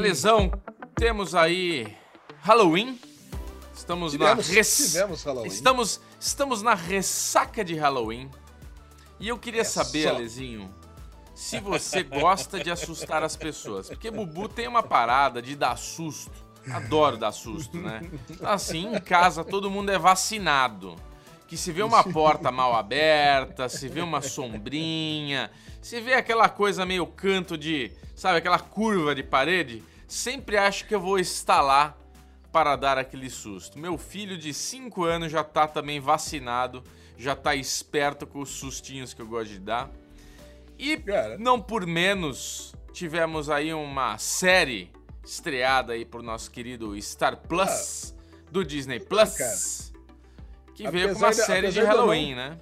Lesão, temos aí Halloween. Estamos Tivemos, na res... tivemos Halloween. Estamos, estamos na ressaca de Halloween. E eu queria É saber, só. Alezinho, se você gosta de assustar as pessoas. Porque Bubu tem uma parada de dar susto. Adoro dar susto, né? Assim, em casa todo mundo é vacinado. Que se vê uma porta mal aberta, se vê uma sombrinha, se vê aquela coisa meio canto de, sabe, aquela curva de parede, sempre acho que eu vou estar lá para dar aquele susto. Meu filho de 5 anos já tá também vacinado, já tá esperto com os sustinhos que eu gosto de dar. E Cara. não por menos, tivemos aí uma série estreada aí pro nosso querido Star Plus do Disney Plus, cara. que veio com uma série de Halloween, né?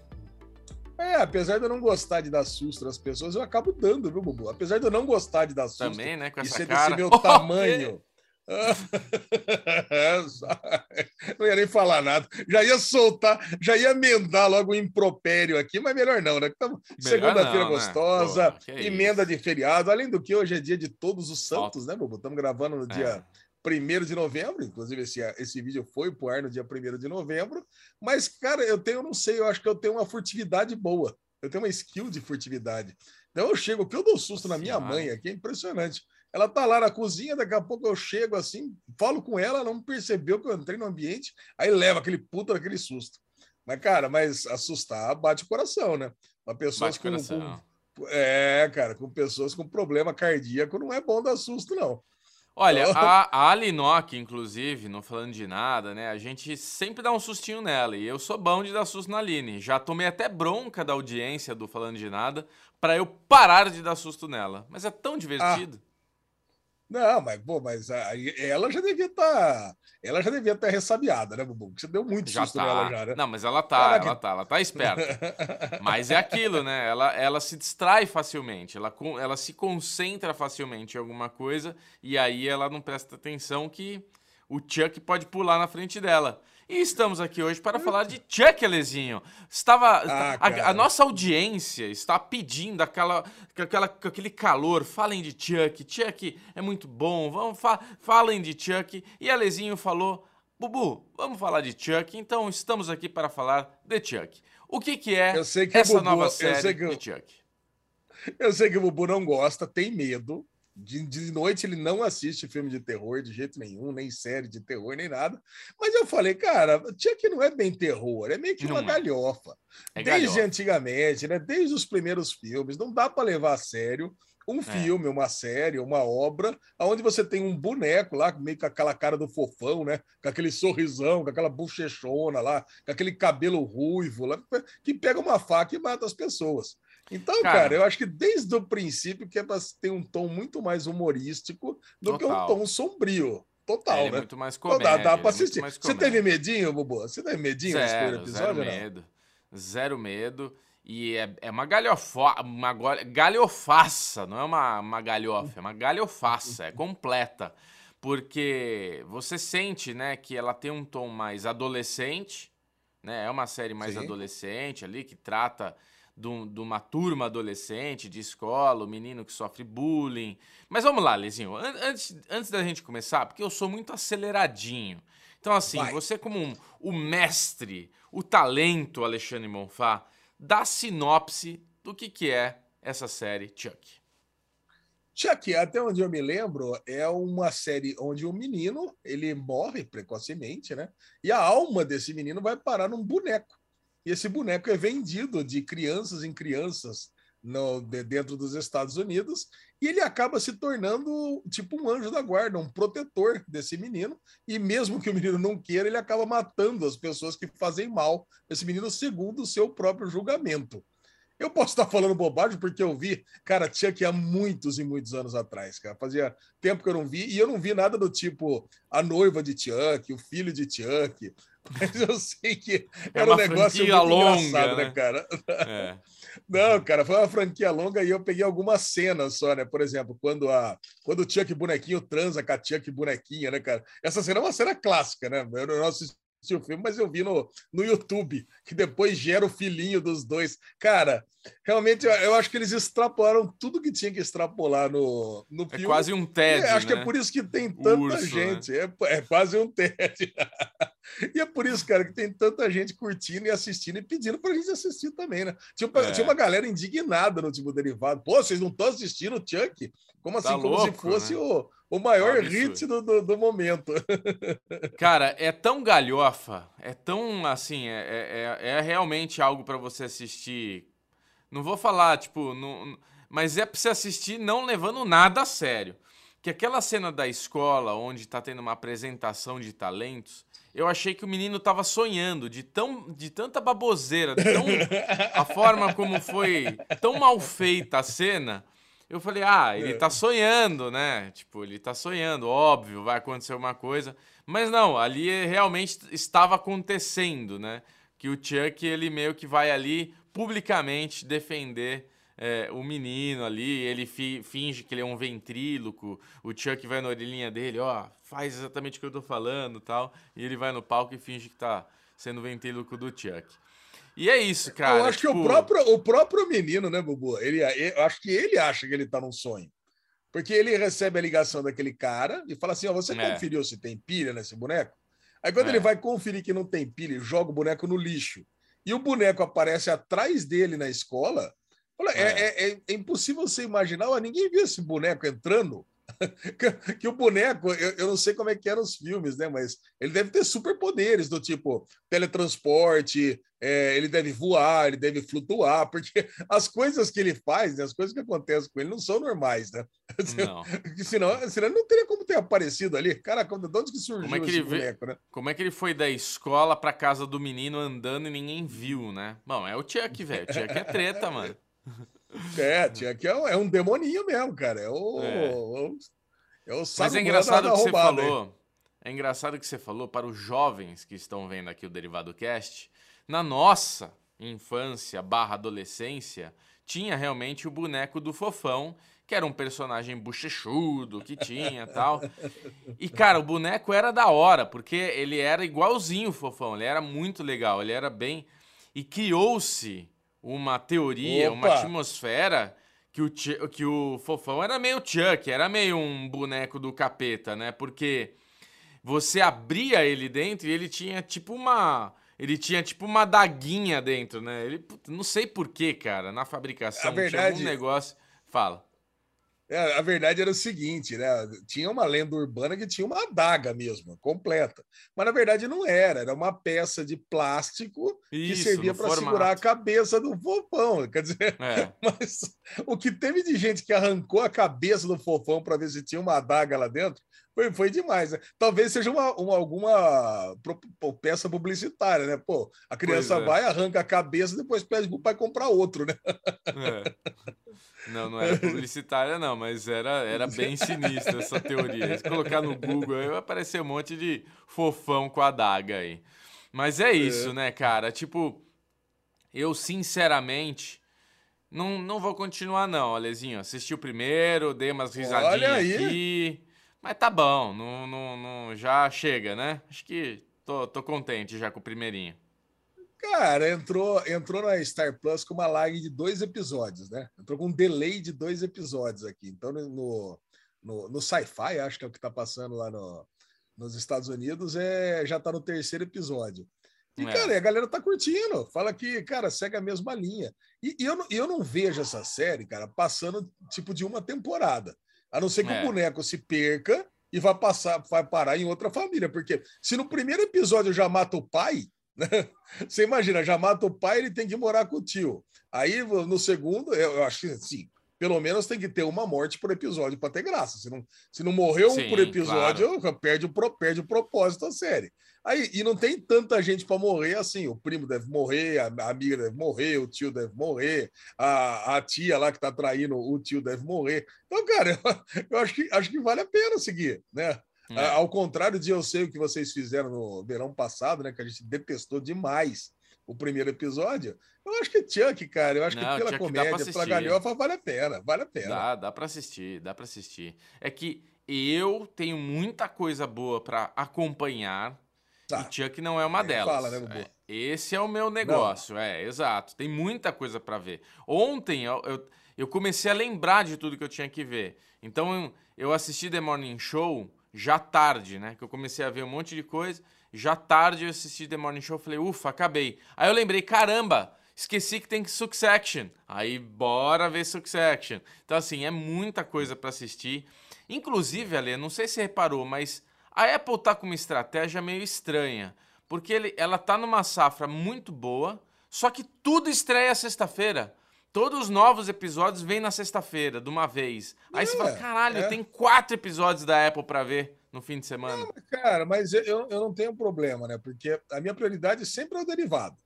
É, apesar de eu não gostar de dar susto nas pessoas, eu acabo dando, viu, Bubu? Apesar de eu não gostar de dar susto Também, né, com e essa ser cara. meu Oh, tamanho. não ia nem falar nada. Já ia soltar, já ia emendar logo o impropério aqui, mas melhor não, né? Tamo- Segunda-feira né? gostosa, Pô, que emenda isso. de feriado. Além do que, hoje é dia de Todos os Santos, né, Bubu? Estamos gravando no dia É. 1 de novembro, inclusive esse, esse vídeo foi pro ar no dia 1 de novembro. Mas, cara, eu tenho, não sei, eu acho que eu tenho uma furtividade boa. Eu tenho uma skill de furtividade. Então eu chego, que eu dou susto na minha mãe aqui é impressionante. Ela tá lá na cozinha, daqui a pouco eu chego assim, falo com ela, ela não percebeu que eu entrei no ambiente, aí leva aquele puta daquele susto. Mas, cara, mas assustar bate o coração, né? Uma pessoa Bate com, coração. com- É, cara, com pessoas com problema cardíaco não é bom dar susto, não. Olha, a, a Alinoc, inclusive, não falando de nada, né? A gente sempre dá um sustinho nela. E eu sou bom de dar susto na Aline. Já tomei até bronca da audiência do Falando de Nada pra eu parar de dar susto nela. Mas é tão divertido. Não, mas, pô, mas aí ela já devia estar. ela já devia estar ressabiada, né, Bubu? Você deu muito já susto tá. nela já, né? Não, mas ela tá, Caraca. ela tá, ela tá esperta. Mas é aquilo, né? Ela, ela se distrai facilmente, ela, ela se concentra facilmente em alguma coisa e aí ela não presta atenção que o Chuck pode pular na frente dela. E estamos aqui hoje para falar de Chuck, Alezinho. Estava. Ah, a- a, nossa audiência está pedindo aquela, aquela, aquele calor. Falem de Chuck. Chuck é muito bom. Vamos fa falem de Chuck. E Alezinho falou: Bubu, vamos falar de Chuck. Então estamos aqui para falar de Chuck. O que, que é Eu que essa Bubu- nova eu série sei que de Chuck? Eu sei que o Bubu não gosta, tem medo. De, de noite ele não assiste filme de terror de jeito nenhum, nem série de terror, nem nada. Mas eu falei, cara, Chuck não é bem terror, é meio que uma Não é. galhofa. É Desde galhofa. antigamente, né? Desde os primeiros filmes, não dá para levar a sério um filme, uma série, uma obra, onde você tem um boneco lá, meio com aquela cara do fofão, né? Com aquele sorrisão, com aquela bochechona lá, com aquele cabelo ruivo lá, que pega uma faca e mata as pessoas. Então, Cara. cara, eu acho que desde o princípio que é para ter um tom muito mais humorístico do que um Total. tom sombrio. Total, ele é né? muito mais comédia. dá, dá é pra assistir. Você teve medinho, Bubu? Você teve medinho Zero, episódio? zero não? medo. Zero medo. E é, é uma galhofa, uma galhofaça, não é uma, uma galhofa, é uma galhofaça, é completa. Porque você sente, né, que ela tem um tom mais adolescente, né? É uma série mais Sim. adolescente ali, que trata de, um- de uma turma adolescente de escola, o menino que sofre bullying. Mas vamos lá, Lezinho, an- antes, antes da gente começar, porque eu sou muito aceleradinho. Então, assim, Vai. você como um- o mestre, o talento Alexandre Monfá, dá sinopse do que, que é essa série Chuck. Chuck, até onde eu me lembro, é uma série onde o menino ele morre precocemente, né? E a alma desse menino vai parar num boneco. E esse boneco é vendido de crianças em crianças no, de- dentro dos Estados Unidos. E ele acaba se tornando tipo um anjo da guarda, um protetor desse menino. E mesmo que o menino não queira, ele acaba matando as pessoas que fazem mal esse menino segundo o seu próprio julgamento. Eu posso estar falando bobagem porque eu vi, cara, Chuck há muitos e muitos anos atrás, cara. Fazia tempo que eu não vi e eu não vi nada do tipo a noiva de Chuck, o filho de Chuck. Mas eu sei que É era um negócio muito longa, engraçado, né? né, cara? É. Não, cara, foi uma franquia longa e eu peguei algumas cenas só, né? Por exemplo, quando a quando o Chuck bonequinho transa com a Chuck bonequinha, né, cara? Essa cena é uma cena clássica, né? Eu não assisti o filme, mas eu vi no, no YouTube, que depois gera o filhinho dos dois. Cara, realmente eu, eu acho que eles extrapolaram tudo que tinha que extrapolar no, no é filme. É quase um TED. É, acho né? que é por isso que tem tanta urso, gente. Né? É, é quase um TED. E é por isso, cara, que tem tanta gente curtindo e assistindo e pedindo pra gente assistir também, né? Tinha, é. tinha uma galera indignada no tipo derivado. Pô, vocês não estão assistindo o Chuck? Como assim? Tá como louco, se fosse né? o, o maior é hit do, do, do, momento. Cara, é tão galhofa, é tão assim, é, é, é realmente algo para você assistir. Não vou falar, tipo, não, mas é pra você assistir não levando nada a sério. Que aquela cena da escola, onde tá tendo uma apresentação de talentos, eu achei que o menino tava sonhando de, tão, de tanta baboseira, de tão, a forma como foi tão mal feita a cena. Eu falei, ah, ele tá sonhando, né? Tipo, ele tá sonhando, óbvio, vai acontecer uma coisa. Mas não, ali realmente estava acontecendo, né? Que o Chuck, ele meio que vai ali publicamente defender é, o menino ali, ele fi, finge que ele é um ventríloco, o Chuck vai na orelhinha dele, ó, faz exatamente o que eu tô falando tal, e ele vai no palco e finge que tá sendo o ventríloco do Chuck. E é isso, cara. Eu acho tipo... que o tipo próprio, o próprio menino, né, Bubu? Ele, eu acho que ele acha que ele tá num sonho. Porque ele recebe a ligação daquele cara e fala assim: ó, você é. conferiu se tem pilha nesse boneco? Aí quando é. ele vai conferir que não tem pilha, ele joga o boneco no lixo. E o boneco aparece atrás dele na escola, é. É, é, é. impossível você imaginar, ninguém viu esse boneco entrando. que, o boneco, eu, eu, não sei como é que eram os filmes, né? Mas ele deve ter superpoderes do tipo teletransporte, é, ele deve voar, ele deve flutuar, porque as coisas que ele faz, né, as coisas que acontecem com ele não são normais, né? Não. senão, senão não teria como ter aparecido ali. Cara, de onde que surgiu como é que esse boneco, né? Como é que ele foi da escola pra casa do menino andando e ninguém viu, né? Bom, é o Chuck, velho. O Chuck é treta, mano. É, tinha que é, é um demoninho mesmo, cara. É o. É. o, é o Mas é engraçado que você falou. É engraçado que você falou para os jovens que estão vendo aqui o Derivado Cast. Na nossa infância barra adolescência, tinha realmente o boneco do fofão, que era um personagem bochechudo que tinha tal. E, cara, o boneco era da hora, porque ele era igualzinho o fofão, ele era muito legal, ele era bem. E criou-se uma teoria, Opa. uma atmosfera que o, que o Fofão era meio Chuck, era meio um boneco do capeta, né? Porque você abria ele dentro e ele tinha tipo uma. Ele tinha tipo uma daguinha dentro, né? Ele, não sei porquê, cara, na fabricação a verdade, tinha um negócio. Fala. É, a verdade era o seguinte, né? Tinha uma lenda urbana que tinha uma adaga mesmo, completa. Mas na verdade não era, era uma peça de plástico Isso, que servia para segurar a cabeça do fofão. Quer dizer, é. mas o que teve de gente que arrancou a cabeça do fofão para ver se tinha uma adaga lá dentro foi, foi demais. Né? Talvez seja uma, uma alguma peça publicitária, né? Pô, a criança é. vai, arranca a cabeça, depois pede pro pai comprar outro, né? É. Não, não era publicitária, não, mas era, era bem sinistra essa teoria. Se colocar no Google aí, vai aparecer um monte de fofão com a daga aí. Mas é isso, é. né, cara? Tipo, eu sinceramente não, não vou continuar, não, Alezinho. Assisti o primeiro, dei umas risadinhas aqui. Mas tá bom, não, não, não, já chega, né? Acho que tô, tô contente já com o primeirinho. Cara, entrou, entrou na Star Plus com uma lag de dois episódios, né? Entrou com um delay de dois episódios aqui. Então, no, no, no Sci-Fi, acho que é o que tá passando lá no, nos Estados Unidos, é, já tá no terceiro episódio. E, é. cara, a galera tá curtindo. Fala que, cara, segue a mesma linha. E, e eu, não, eu não vejo essa série, cara, passando tipo de uma temporada. A não ser que é. o boneco se perca e vai passar, vai parar em outra família. Porque se no primeiro episódio já mata o pai, né? Você imagina, já mata o pai, ele tem que morar com o tio. Aí, no segundo, eu acho que sim, pelo menos tem que ter uma morte por episódio para ter graça. Se não, se não morreu Sim, por episódio, claro. perde, o, perde o propósito da série. Aí, e não tem tanta gente para morrer assim. O primo deve morrer, a amiga deve morrer, o tio deve morrer, a, a tia lá que está traindo o tio deve morrer. Então, cara, eu, eu, acho, que, acho que vale a pena seguir, né? É. Ao contrário de eu sei o que vocês fizeram no verão passado, né? Que a gente detestou demais o primeiro episódio. Eu acho que Chuck, cara, eu acho Não, que pela Chuck comédia, pela galhofa, vale a pena, vale a pena. Dá, dá pra assistir, dá pra assistir. É que eu tenho muita coisa boa para acompanhar Tá. E Chuck não é uma delas. Fala, né? É, esse é o meu negócio, não. é, exato. Tem muita coisa para ver. Ontem eu, eu, eu, comecei a lembrar de tudo que eu tinha que ver. Então eu assisti The Morning Show já tarde, né? Que eu comecei a ver um monte de coisa. Já tarde eu assisti The Morning Show, falei, ufa, acabei. Aí eu lembrei, caramba, esqueci que tem Succession. Aí bora ver Succession. Então assim, é muita coisa para assistir. Inclusive, Ale, não sei se você reparou, mas a Apple tá com uma estratégia meio estranha, porque ele, ela tá numa safra muito boa, só que tudo estreia sexta-feira. Todos os novos episódios vêm na sexta-feira, de uma vez. Aí é, você fala, caralho, é. tem quatro episódios da Apple para ver no fim de semana. Não, cara, mas eu, eu não tenho problema, né? Porque a minha prioridade sempre é o derivado.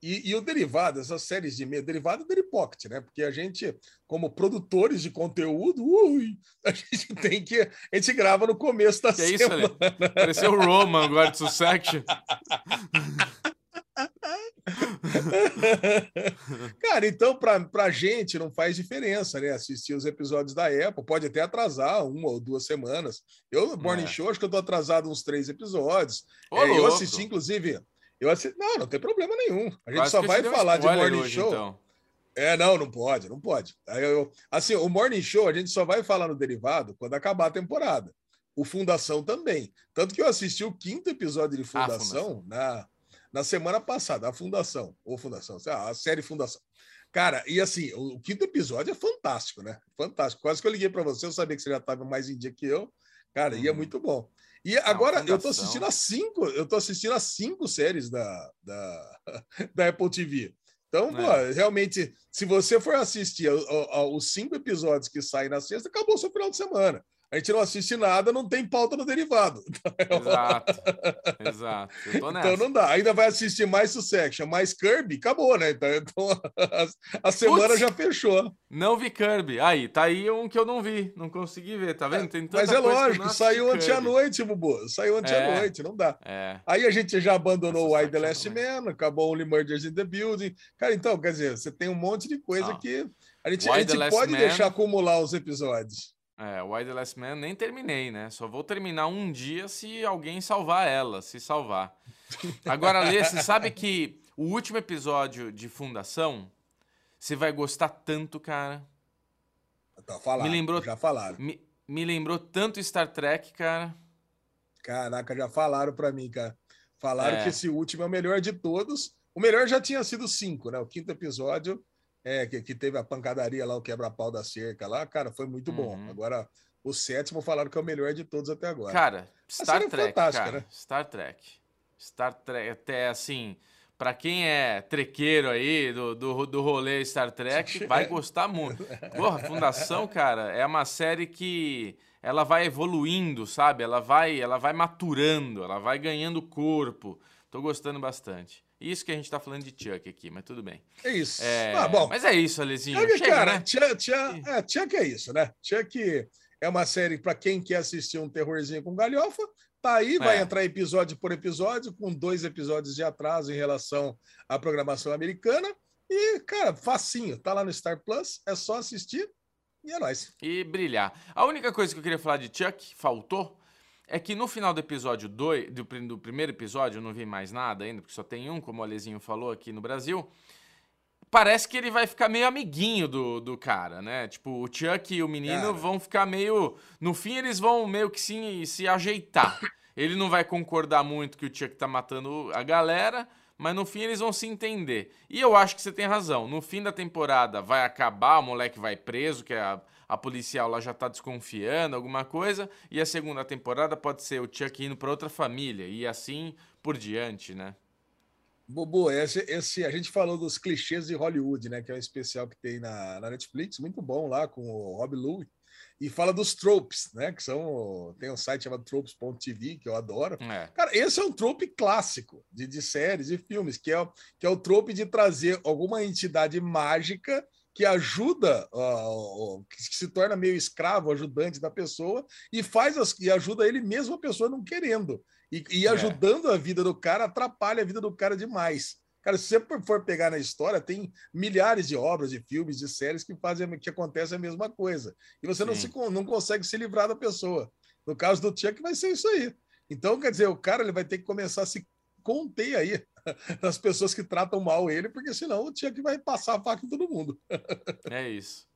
E, e, o derivado, essas séries de meio, derivado é Pocket, né? Porque a gente, como produtores de conteúdo, ui, a gente tem que. A gente grava no começo da que semana. É isso, né? Pareceu o Roman agora de Succession. Cara, então, para a gente não faz diferença, né? Assistir os episódios da Apple, pode até atrasar uma ou duas semanas. Eu, no Morning é. Show, acho que eu tô atrasado uns três episódios. É, eu assisti, inclusive eu assisti... Não, não tem problema nenhum. A gente Quase só vai falar de morning hoje, show. Então. É, não, não pode, não pode. Aí eu, assim, o morning show a gente só vai falar no derivado quando acabar a temporada. O Fundação também. Tanto que eu assisti o quinto episódio de Fundação, Fundação. na, na semana passada, a Fundação, ou Fundação, a série Fundação. Cara, e assim, o, o quinto episódio é fantástico, né? Fantástico. Quase que eu liguei para você, eu sabia que você já estava mais em dia que eu. Cara, uhum. e é uhum. muito bom. E agora eu tô assistindo as cinco, eu tô assistindo as cinco séries da, da, da Apple TV. Então, é. pô, realmente, se você for assistir os cinco episódios que saem na sexta, acabou o seu final de semana a gente não assiste nada, não tem pauta no derivado. Exato. Exato. Então não dá. Ainda vai assistir mais Succession, mais Kirby, acabou, né? Então, a, a, semana já fechou. Não vi Kirby. Aí, tá aí um que eu não vi, não consegui ver, tá vendo? Tem Mas é lógico, saiu ontem à noite, Bubu. Saiu ontem à é, noite, não dá. É. Aí a gente já abandonou o Why The Last Man, acabou Only Murders in the Building. Cara, então, quer dizer, você tem um monte de coisa ah. que a gente, a gente pode Man... deixar acumular os episódios. É, Why the Last Man nem terminei, né? Só vou terminar um dia se alguém salvar ela, se salvar. Agora, Lê, você sabe que o último episódio de Fundação, você vai gostar tanto, cara. Tá falando, me lembrou, já falaram. Me, me lembrou tanto Star Trek, cara. Caraca, já falaram pra mim, cara. Falaram é. que esse último é o melhor de todos. O melhor já tinha sido cinco, né? O quinto episódio é, que, que teve a pancadaria lá, o quebra-pau da cerca lá, cara, foi muito bom. Uhum. Agora, o sétimo falaram que é o melhor de todos até agora. Cara, Star Trek, cara, né? Star Trek. Star Trek, até assim, para quem é trequeiro aí do, do, do rolê Star Trek, vai gostar muito. Porra, Fundação, cara, é uma série que ela vai evoluindo, sabe? Ela vai, ela vai maturando, ela vai ganhando corpo. Tô gostando bastante. Isso que a gente tá falando de Chuck aqui, mas tudo bem. É isso. É... Ah, bom. Mas é isso, Alezinho. Chuck, Chega, cara, né? Chuck, Chuck, é, Chuck é isso, né? Chuck é uma série para quem quer assistir um terrorzinho com galhofa. Tá aí, vai é. entrar episódio por episódio, com dois episódios de atraso em relação à programação americana. E, cara, facinho. Tá lá no Star Plus, é só assistir e é nóis. E brilhar. A única coisa que eu queria falar de Chuck, faltou, é que no final do episódio 2, do, do, primeiro episódio, eu não vi mais nada ainda, porque só tem um, como o Alezinho falou aqui no Brasil. Parece que ele vai ficar meio amiguinho do, do cara, né? Tipo, o Chuck e o menino cara. vão ficar meio. No fim, eles vão meio que se, se ajeitar. Ele não vai concordar muito que o Chuck tá matando a galera, mas no fim eles vão se entender. E eu acho que você tem razão. No fim da temporada vai acabar, o moleque vai preso, que é a a policial lá já tá desconfiando, alguma coisa, e a segunda temporada pode ser o Chuck indo para outra família, e assim por diante, né? Bobo, esse, esse, a gente falou dos clichês de Hollywood, né? Que é um especial que tem na, na Netflix, muito bom lá com o Rob Louie. E fala dos tropes, né? Que são. Tem um site chamado tropes.tv, que eu adoro. É. Cara, esse é um trope clássico de, de séries e filmes, que é, que é o trope de trazer alguma entidade mágica que ajuda, uh, que se torna meio escravo, ajudante da pessoa, e faz as, e ajuda ele mesmo a pessoa não querendo. E, e é. ajudando a vida do cara, atrapalha a vida do cara demais. Cara, se você for pegar na história, tem milhares de obras, de filmes, de séries que fazem que acontece a mesma coisa. E você não, se, não consegue se livrar da pessoa. No caso do Chuck, vai ser isso aí. Então, quer dizer, o cara ele vai ter que começar a se conter aí das pessoas que tratam mal ele, porque senão o Chuck vai passar a faca em todo mundo. É isso.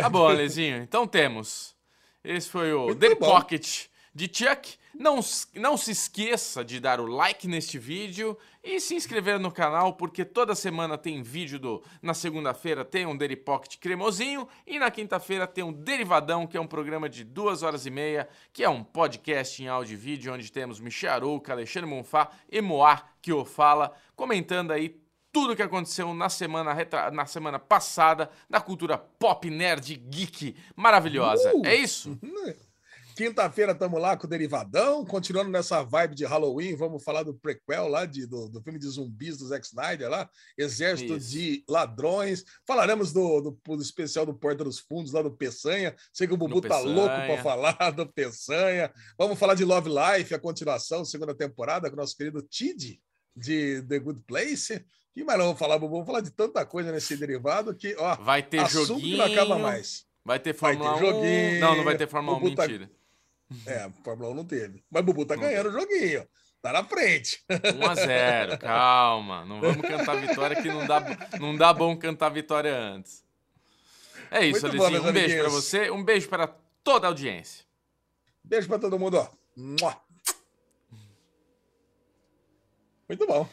Tá bom, Alezinho. Então temos. Esse foi o Muito The bom. Pocket de Chuck. Não, não se esqueça de dar o like neste vídeo e se inscrever no canal, porque toda semana tem vídeo do. Na segunda-feira tem um Daily Pocket cremosinho e na quinta-feira tem um Derivadão, que é um programa de duas horas e meia, que é um podcast em áudio e vídeo, onde temos Michel Arouca, Alexandre Monfá e Moá, que o fala, comentando aí tudo que aconteceu na semana, na semana passada na cultura pop, nerd, geek maravilhosa. Uh! É isso? Quinta-feira estamos lá com o Derivadão, continuando nessa vibe de Halloween. Vamos falar do prequel lá, de, do, do filme de zumbis do Zack Snyder lá, Exército Isso. de Ladrões. Falaremos do, do, do, especial do Porta dos Fundos lá do Peçanha. Sei que o Bubu tá louco para falar do Peçanha. Vamos falar de Love Life, a continuação, segunda temporada, com o nosso querido Tid de The Good Place. E mais não vamos falar, Bubu? Vamos falar de tanta coisa nesse derivado que, ó, vai ter joguinho, que não acaba mais. Vai ter Fórmula vai ter 1. Joguinho, não, não vai ter Fórmula 1, tá... É, Fórmula 1 não teve. Mas o Bubu tá não ganhando o joguinho. Tá na frente. 1x0, calma. Não vamos cantar vitória que não dá, não dá bom cantar vitória antes. É isso, Muito Alizinho. Bom, um beijo para você, um beijo para toda a audiência. Beijo para todo mundo, ó. Muito bom.